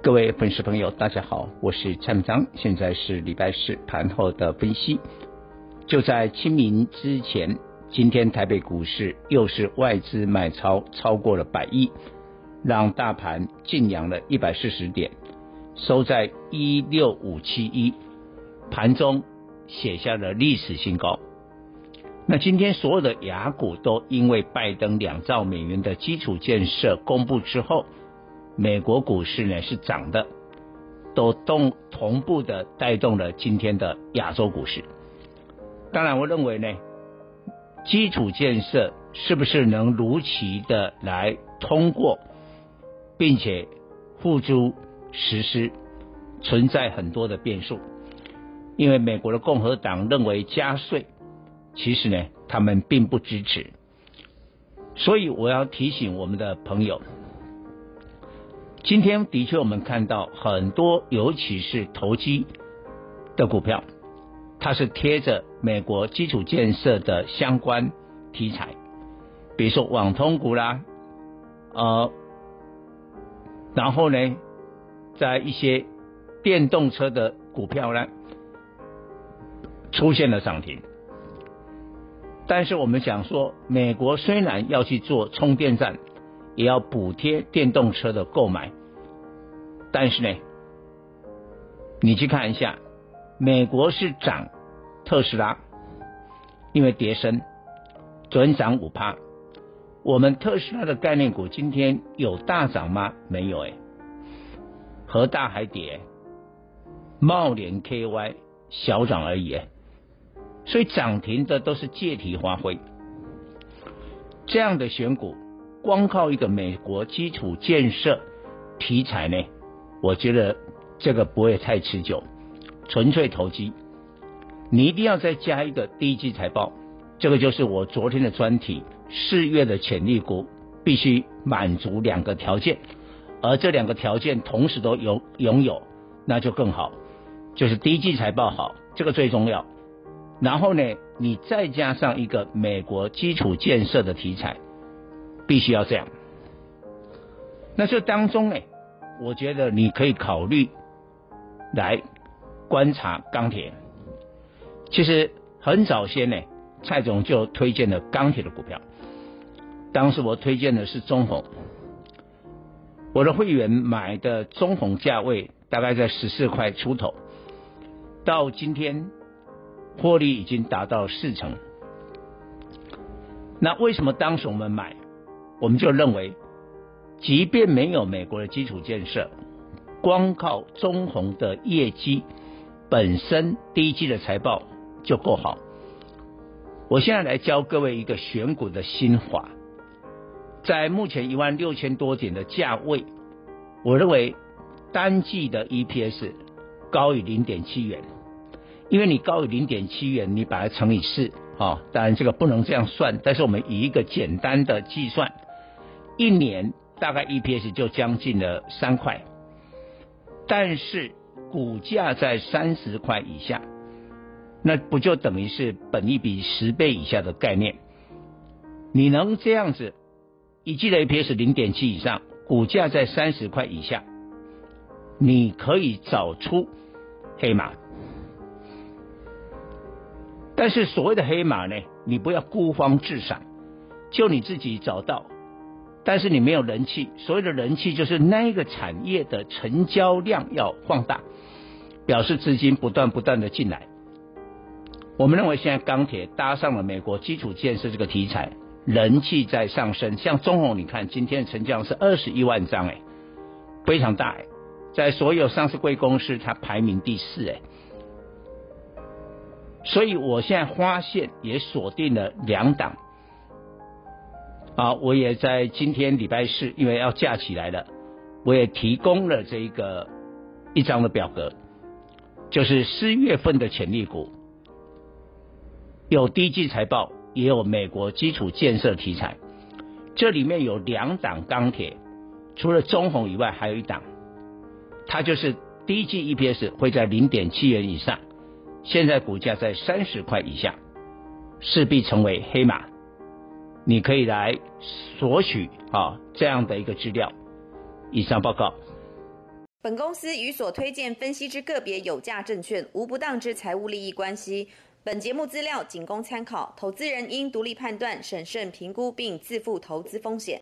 各位粉丝朋友，大家好，我是蔡明章，现在是礼拜四盘后的分析。就在清明之前，今天台北股市又是外资买超超过了百亿，让大盘劲扬了一百四十点，收在一六五七一，盘中写下了历史新高。那今天所有的雅股都因为拜登两兆美元的基础建设公布之后。美国股市呢是涨的，都动同步的带动了今天的亚洲股市。当然，我认为呢，基础建设是不是能如期的来通过，并且付诸实施，存在很多的变数。因为美国的共和党认为加税，其实呢他们并不支持。所以我要提醒我们的朋友。今天的确，我们看到很多，尤其是投机的股票，它是贴着美国基础建设的相关题材，比如说网通股啦，呃，然后呢，在一些电动车的股票呢，出现了涨停。但是我们想说，美国虽然要去做充电站，也要补贴电动车的购买。但是呢，你去看一下，美国是涨特斯拉，因为跌深，昨天涨五趴。我们特斯拉的概念股今天有大涨吗？没有哎，和大还跌，茂联 KY 小涨而已哎，所以涨停的都是借题发挥。这样的选股，光靠一个美国基础建设题材呢？我觉得这个不会太持久，纯粹投机。你一定要再加一个第一季财报，这个就是我昨天的专题。四月的潜力股必须满足两个条件，而这两个条件同时都拥拥有，那就更好。就是第一季财报好，这个最重要。然后呢，你再加上一个美国基础建设的题材，必须要这样。那这当中呢？我觉得你可以考虑来观察钢铁。其实很早先呢，蔡总就推荐了钢铁的股票。当时我推荐的是中鸿，我的会员买的中鸿价位大概在十四块出头，到今天获利已经达到四成。那为什么当时我们买？我们就认为。即便没有美国的基础建设，光靠中鸿的业绩本身，第一季的财报就够好。我现在来教各位一个选股的心法，在目前一万六千多点的价位，我认为单季的 EPS 高于零点七元，因为你高于零点七元，你把它乘以四，啊，当然这个不能这样算，但是我们以一个简单的计算，一年。大概 EPS 就将近了三块，但是股价在三十块以下，那不就等于是本益比十倍以下的概念？你能这样子，一季的 EPS 零点七以上，股价在三十块以下，你可以找出黑马。但是所谓的黑马呢，你不要孤芳自赏，就你自己找到。但是你没有人气，所谓的人气就是那个产业的成交量要放大，表示资金不断不断的进来。我们认为现在钢铁搭上了美国基础建设这个题材，人气在上升。像中鸿，你看今天的成交量是二十一万张，哎，非常大哎，在所有上市贵公司它排名第四哎。所以我现在发现也锁定了两档。啊，我也在今天礼拜四，因为要架起来了，我也提供了这一个一张的表格。就是四月份的潜力股，有第一季财报，也有美国基础建设题材。这里面有两档钢铁，除了中鸿以外，还有一档，它就是第一季 EPS 会在零点七元以上，现在股价在三十块以下，势必成为黑马。你可以来索取啊这样的一个资料。以上报告。本公司与所推荐分析之个别有价证券无不当之财务利益关系。本节目资料仅供参考，投资人应独立判断、审慎评估并自负投资风险。